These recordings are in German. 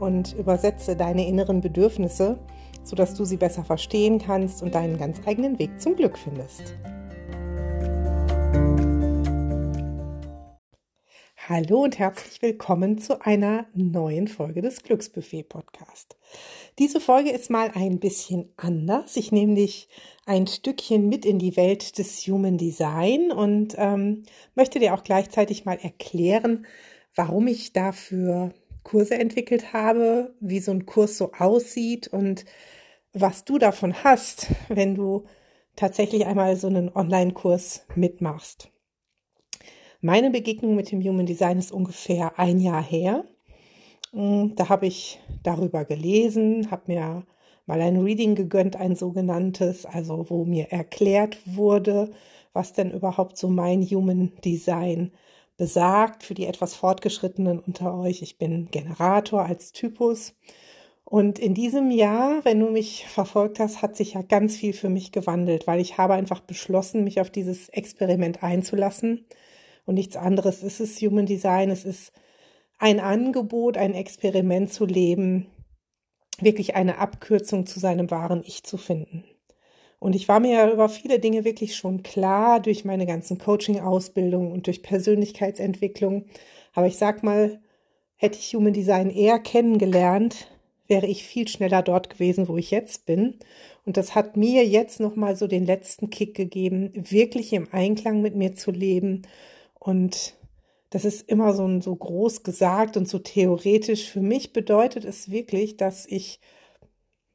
und übersetze deine inneren Bedürfnisse, sodass du sie besser verstehen kannst und deinen ganz eigenen Weg zum Glück findest. Hallo und herzlich willkommen zu einer neuen Folge des Glücksbuffet Podcast. Diese Folge ist mal ein bisschen anders. Ich nehme dich ein Stückchen mit in die Welt des Human Design und ähm, möchte dir auch gleichzeitig mal erklären, warum ich dafür Kurse entwickelt habe, wie so ein Kurs so aussieht und was du davon hast, wenn du tatsächlich einmal so einen Online-Kurs mitmachst. Meine Begegnung mit dem Human Design ist ungefähr ein Jahr her. Mm, da habe ich darüber gelesen, habe mir mal ein Reading gegönnt, ein sogenanntes, also wo mir erklärt wurde, was denn überhaupt so mein Human Design ist besagt für die etwas fortgeschrittenen unter euch. Ich bin Generator als Typus. Und in diesem Jahr, wenn du mich verfolgt hast, hat sich ja ganz viel für mich gewandelt, weil ich habe einfach beschlossen, mich auf dieses Experiment einzulassen. Und nichts anderes ist es Human Design. Es ist ein Angebot, ein Experiment zu leben, wirklich eine Abkürzung zu seinem wahren Ich zu finden. Und ich war mir ja über viele Dinge wirklich schon klar durch meine ganzen Coaching-Ausbildungen und durch Persönlichkeitsentwicklung. Aber ich sag mal, hätte ich Human Design eher kennengelernt, wäre ich viel schneller dort gewesen, wo ich jetzt bin. Und das hat mir jetzt nochmal so den letzten Kick gegeben, wirklich im Einklang mit mir zu leben. Und das ist immer so, so groß gesagt und so theoretisch. Für mich bedeutet es wirklich, dass ich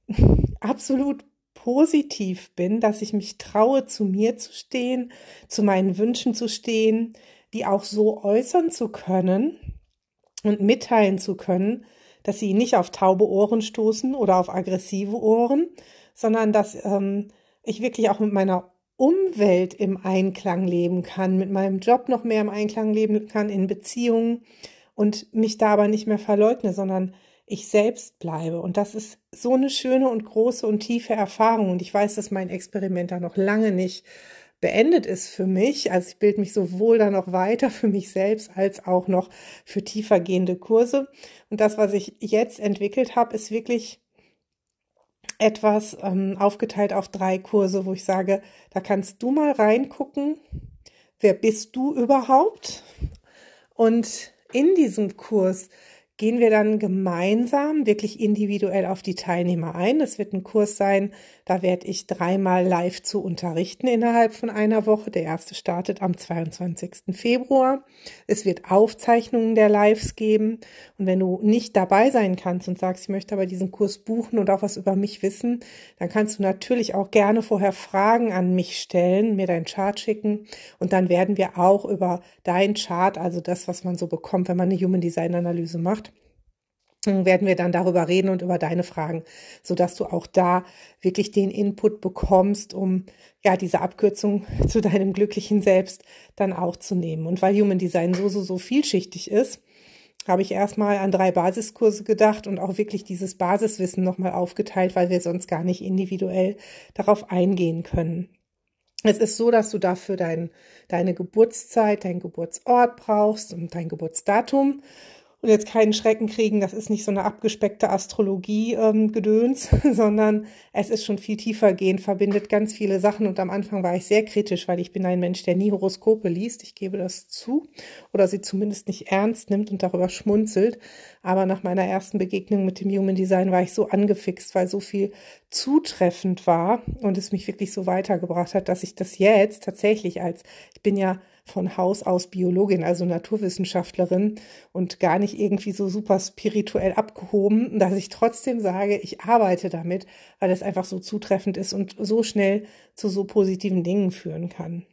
absolut positiv bin, dass ich mich traue, zu mir zu stehen, zu meinen Wünschen zu stehen, die auch so äußern zu können und mitteilen zu können, dass sie nicht auf taube Ohren stoßen oder auf aggressive Ohren, sondern dass ähm, ich wirklich auch mit meiner Umwelt im Einklang leben kann, mit meinem Job noch mehr im Einklang leben kann, in Beziehungen und mich da aber nicht mehr verleugne, sondern ich selbst bleibe. Und das ist so eine schöne und große und tiefe Erfahrung. Und ich weiß, dass mein Experiment da noch lange nicht beendet ist für mich. Also ich bilde mich sowohl da noch weiter für mich selbst als auch noch für tiefergehende Kurse. Und das, was ich jetzt entwickelt habe, ist wirklich etwas ähm, aufgeteilt auf drei Kurse, wo ich sage, da kannst du mal reingucken, wer bist du überhaupt? Und in diesem Kurs gehen wir dann gemeinsam wirklich individuell auf die Teilnehmer ein. Das wird ein Kurs sein, da werde ich dreimal live zu unterrichten innerhalb von einer Woche. Der erste startet am 22. Februar. Es wird Aufzeichnungen der Lives geben. Und wenn du nicht dabei sein kannst und sagst, ich möchte aber diesen Kurs buchen und auch was über mich wissen, dann kannst du natürlich auch gerne vorher Fragen an mich stellen, mir deinen Chart schicken. Und dann werden wir auch über dein Chart, also das, was man so bekommt, wenn man eine Human Design Analyse macht, werden wir dann darüber reden und über deine Fragen, so dass du auch da wirklich den Input bekommst, um ja diese Abkürzung zu deinem glücklichen Selbst dann auch zu nehmen. Und weil Human Design so so so vielschichtig ist, habe ich erstmal an drei Basiskurse gedacht und auch wirklich dieses Basiswissen nochmal aufgeteilt, weil wir sonst gar nicht individuell darauf eingehen können. Es ist so, dass du dafür dein, deine Geburtszeit, dein Geburtsort brauchst und dein Geburtsdatum und jetzt keinen Schrecken kriegen, das ist nicht so eine abgespeckte Astrologie-Gedöns, ähm, sondern es ist schon viel tiefer gehend, verbindet ganz viele Sachen. Und am Anfang war ich sehr kritisch, weil ich bin ein Mensch, der nie Horoskope liest. Ich gebe das zu oder sie zumindest nicht ernst nimmt und darüber schmunzelt. Aber nach meiner ersten Begegnung mit dem Human Design war ich so angefixt, weil so viel zutreffend war und es mich wirklich so weitergebracht hat, dass ich das jetzt tatsächlich als, ich bin ja von Haus aus Biologin, also Naturwissenschaftlerin und gar nicht irgendwie so super spirituell abgehoben, dass ich trotzdem sage, ich arbeite damit, weil es einfach so zutreffend ist und so schnell zu so positiven Dingen führen kann.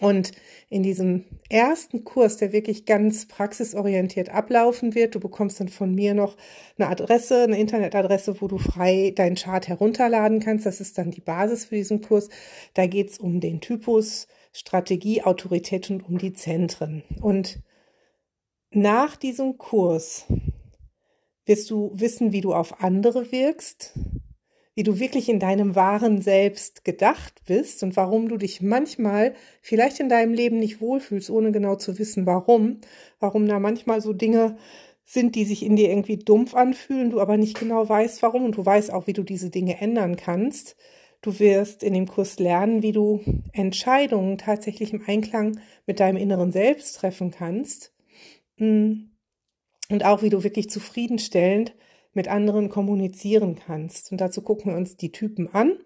Und in diesem ersten Kurs, der wirklich ganz praxisorientiert ablaufen wird, du bekommst dann von mir noch eine Adresse, eine Internetadresse, wo du frei deinen Chart herunterladen kannst. Das ist dann die Basis für diesen Kurs. Da geht's um den Typus, Strategie, Autorität und um die Zentren. Und nach diesem Kurs wirst du wissen, wie du auf andere wirkst, wie du wirklich in deinem wahren Selbst gedacht bist und warum du dich manchmal vielleicht in deinem Leben nicht wohlfühlst, ohne genau zu wissen, warum. Warum da manchmal so Dinge sind, die sich in dir irgendwie dumpf anfühlen, du aber nicht genau weißt, warum und du weißt auch, wie du diese Dinge ändern kannst. Du wirst in dem Kurs lernen, wie du Entscheidungen tatsächlich im Einklang mit deinem inneren Selbst treffen kannst. Und auch, wie du wirklich zufriedenstellend mit anderen kommunizieren kannst. Und dazu gucken wir uns die Typen an.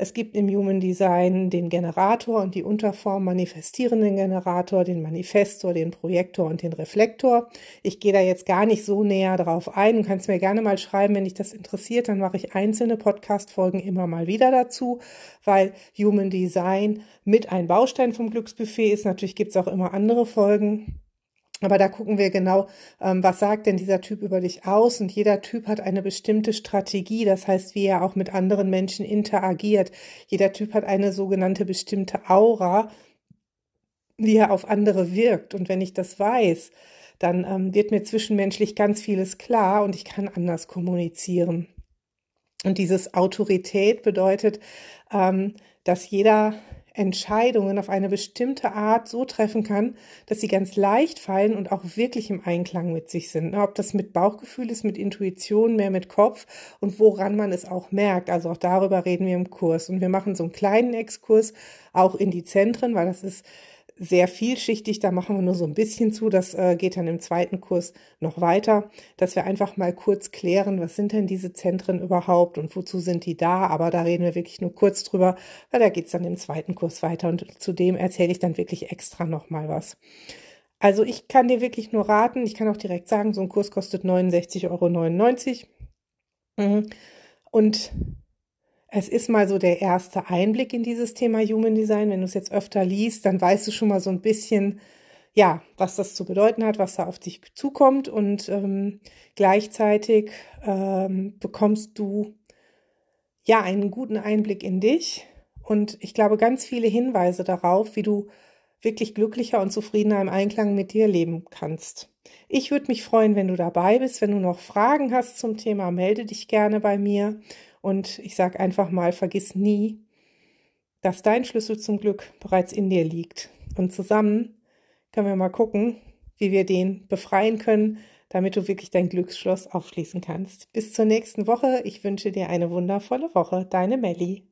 Es gibt im Human Design den Generator und die Unterform manifestierenden Generator, den Manifestor, den Projektor und den Reflektor. Ich gehe da jetzt gar nicht so näher drauf ein. Du kannst mir gerne mal schreiben, wenn dich das interessiert, dann mache ich einzelne Podcast-Folgen immer mal wieder dazu, weil Human Design mit ein Baustein vom Glücksbuffet ist. Natürlich gibt es auch immer andere Folgen. Aber da gucken wir genau, ähm, was sagt denn dieser Typ über dich aus? Und jeder Typ hat eine bestimmte Strategie, das heißt, wie er auch mit anderen Menschen interagiert. Jeder Typ hat eine sogenannte bestimmte Aura, wie er auf andere wirkt. Und wenn ich das weiß, dann ähm, wird mir zwischenmenschlich ganz vieles klar und ich kann anders kommunizieren. Und dieses Autorität bedeutet, ähm, dass jeder Entscheidungen auf eine bestimmte Art so treffen kann, dass sie ganz leicht fallen und auch wirklich im Einklang mit sich sind. Ob das mit Bauchgefühl ist, mit Intuition, mehr mit Kopf und woran man es auch merkt. Also auch darüber reden wir im Kurs. Und wir machen so einen kleinen Exkurs auch in die Zentren, weil das ist sehr vielschichtig, da machen wir nur so ein bisschen zu, das äh, geht dann im zweiten Kurs noch weiter, dass wir einfach mal kurz klären, was sind denn diese Zentren überhaupt und wozu sind die da, aber da reden wir wirklich nur kurz drüber, weil da geht's dann im zweiten Kurs weiter und zudem erzähle ich dann wirklich extra nochmal was. Also ich kann dir wirklich nur raten, ich kann auch direkt sagen, so ein Kurs kostet 69,99 Euro. Mhm. Und es ist mal so der erste Einblick in dieses Thema Human Design. Wenn du es jetzt öfter liest, dann weißt du schon mal so ein bisschen, ja, was das zu bedeuten hat, was da auf dich zukommt. Und ähm, gleichzeitig ähm, bekommst du ja einen guten Einblick in dich. Und ich glaube, ganz viele Hinweise darauf, wie du wirklich glücklicher und zufriedener im Einklang mit dir leben kannst. Ich würde mich freuen, wenn du dabei bist. Wenn du noch Fragen hast zum Thema, melde dich gerne bei mir. Und ich sage einfach mal, vergiss nie, dass dein Schlüssel zum Glück bereits in dir liegt. Und zusammen können wir mal gucken, wie wir den befreien können, damit du wirklich dein Glücksschloss aufschließen kannst. Bis zur nächsten Woche. Ich wünsche dir eine wundervolle Woche. Deine Melli.